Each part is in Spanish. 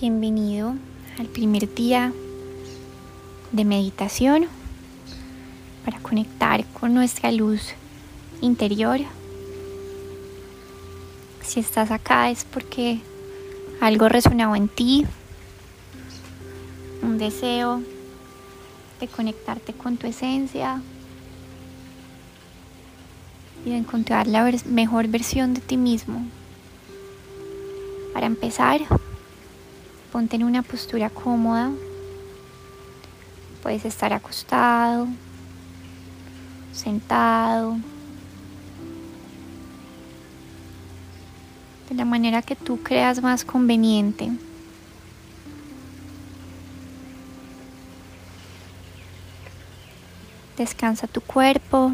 Bienvenido al primer día de meditación para conectar con nuestra luz interior. Si estás acá es porque algo resonaba en ti, un deseo de conectarte con tu esencia y de encontrar la mejor versión de ti mismo. Para empezar, Ponte una postura cómoda. Puedes estar acostado, sentado, de la manera que tú creas más conveniente. Descansa tu cuerpo.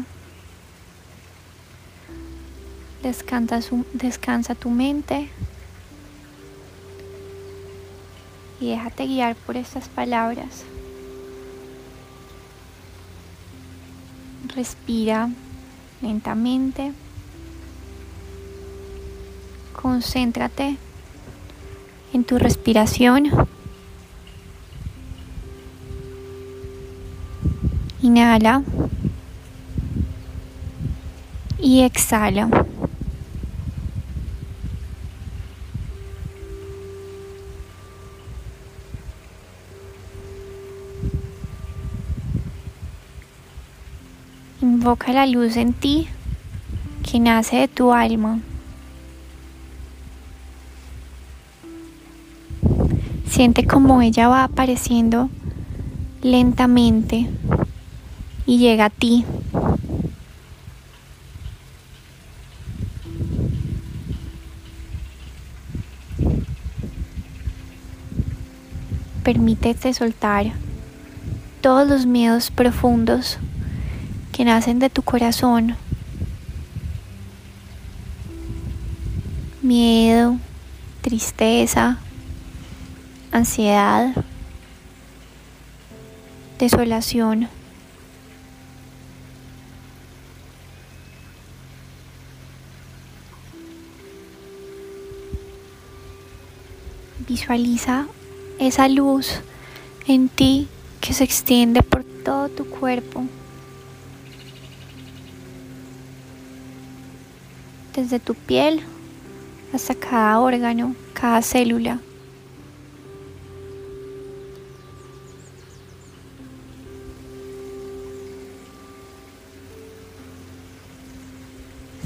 Descansa tu mente y déjate guiar por estas palabras. Respira lentamente. Concéntrate en tu respiración. Inhala y exhala. Invoca la luz en ti que nace de tu alma. Siente como ella va apareciendo lentamente y llega a ti. Permítete soltar todos los miedos profundos que nacen de tu corazón. Miedo, tristeza, ansiedad, desolación. Visualiza esa luz en ti que se extiende por todo tu cuerpo. Desde tu piel hasta cada órgano, cada célula.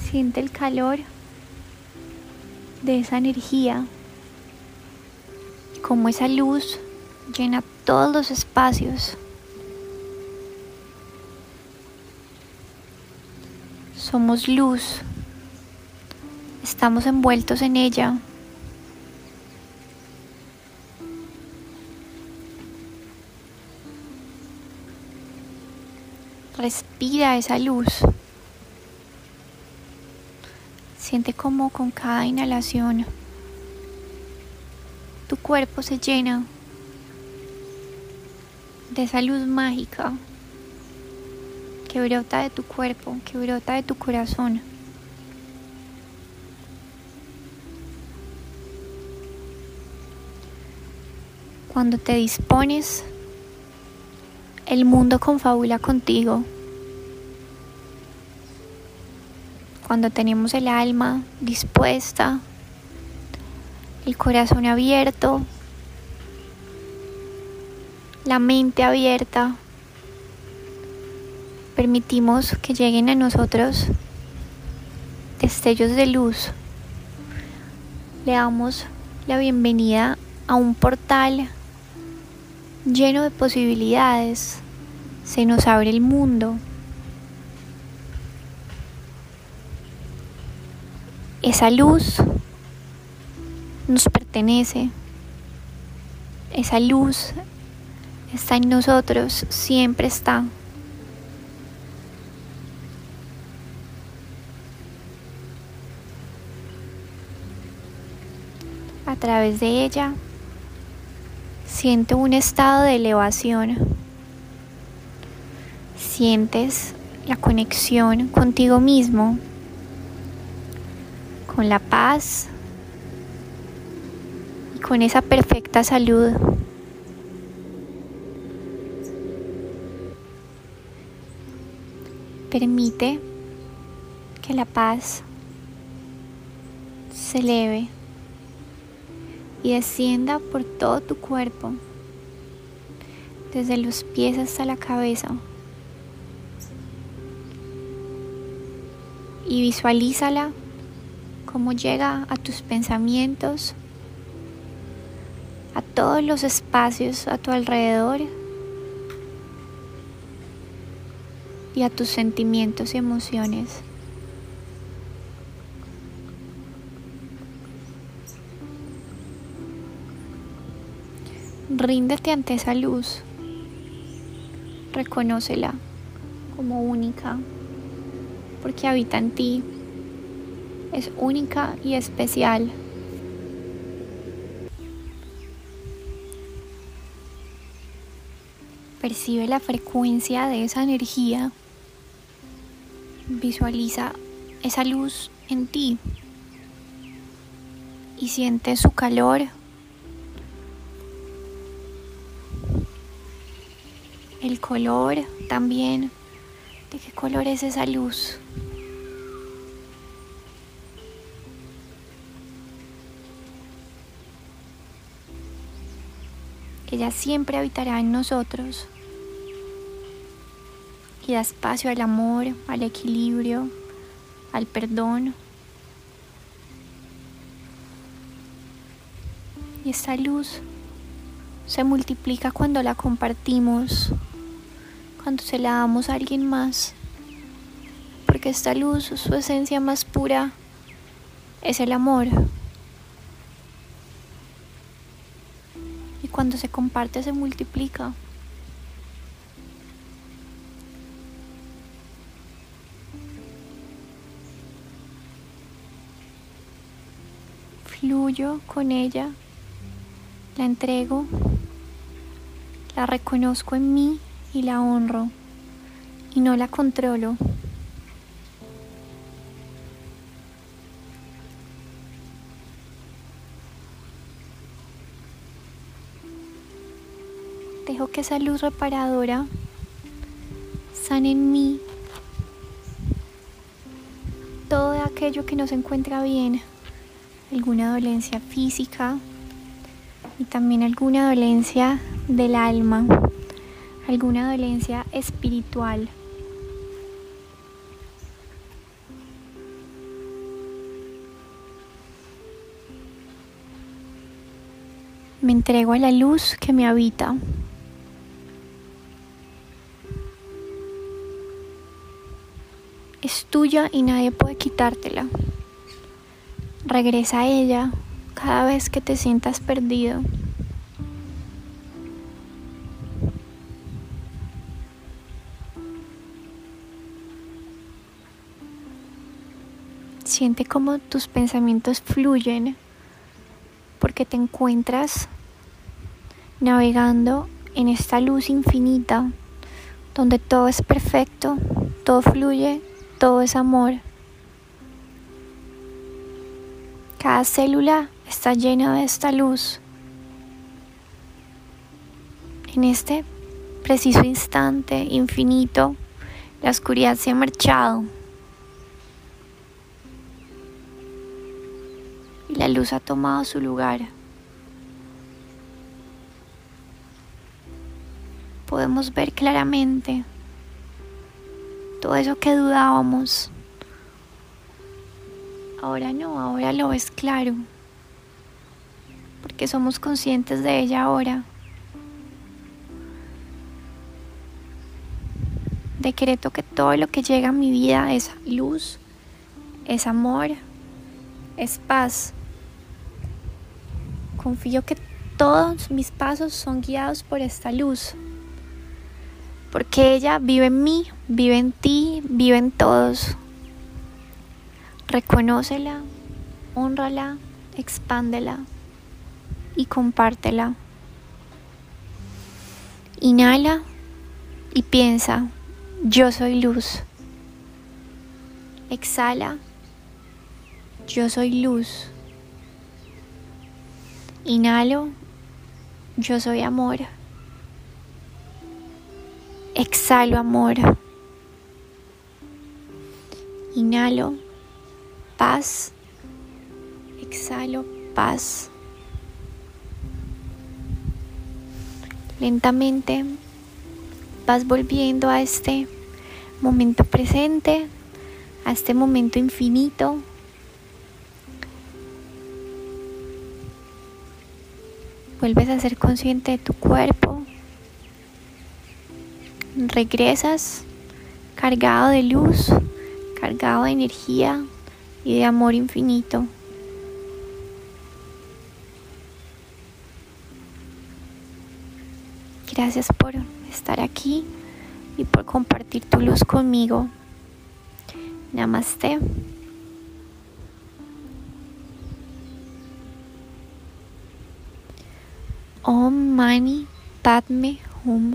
Siente el calor de esa energía, como esa luz llena todos los espacios. Somos luz Estamos envueltos en ella. Respira esa luz. Siente como con cada inhalación tu cuerpo se llena de esa luz mágica que brota de tu cuerpo, que brota de tu corazón. Cuando te dispones, el mundo confabula contigo. Cuando tenemos el alma dispuesta, el corazón abierto, la mente abierta, permitimos que lleguen a nosotros destellos de luz. Le damos la bienvenida a un portal lleno de posibilidades, se nos abre el mundo. Esa luz nos pertenece. Esa luz está en nosotros, siempre está. A través de ella Siente un estado de elevación. Sientes la conexión contigo mismo, con la paz y con esa perfecta salud. Permite que la paz se eleve y descienda por todo tu cuerpo, desde los pies hasta la cabeza. Y visualízala como llega a tus pensamientos, a todos los espacios a tu alrededor y a tus sentimientos y emociones. Ríndete ante esa luz. Reconócela como única, porque habita en ti. Es única y especial. Percibe la frecuencia de esa energía. Visualiza esa luz en ti y siente su calor el color también, de qué color es esa luz. Ella siempre habitará en nosotros y da espacio al amor, al equilibrio, al perdón. Y esta luz se multiplica cuando la compartimos cuando se la damos a alguien más. Porque esta luz, su esencia más pura, es el amor. Y cuando se comparte se multiplica. Fluyo con ella, la entrego, la reconozco en mí y la honro y no la controlo. Dejo que esa luz reparadora sane en mí todo aquello que no se encuentra bien, alguna dolencia física y también alguna dolencia del alma alguna dolencia espiritual. Me entrego a la luz que me habita. Es tuya y nadie puede quitártela. Regresa a ella cada vez que te sientas perdido. Siente cómo tus pensamientos fluyen porque te encuentras navegando en esta luz infinita donde todo es perfecto, todo fluye, todo es amor. Cada célula está llena de esta luz. En este preciso instante infinito, la oscuridad se ha marchado. La luz ha tomado su lugar. Podemos ver claramente todo eso que dudábamos. Ahora no, ahora lo ves claro, porque somos conscientes de ella ahora. Decreto que todo lo que llega a mi vida es luz, es amor, es paz. Confío que todos mis pasos son guiados por esta luz, porque ella vive en mí, vive en ti, vive en todos. Reconócela, honrala, expándela y compártela. Inhala y piensa, yo soy luz. Exhala, yo soy luz. Inhalo, yo soy amor. Exhalo amor. Inhalo, paz. Exhalo, paz. Lentamente vas volviendo a este momento presente, a este momento infinito. Vuelves a ser consciente de tu cuerpo. Regresas cargado de luz, cargado de energía y de amor infinito. Gracias por estar aquí y por compartir tu luz conmigo. Namaste. ओम मानी पद्मे में होम।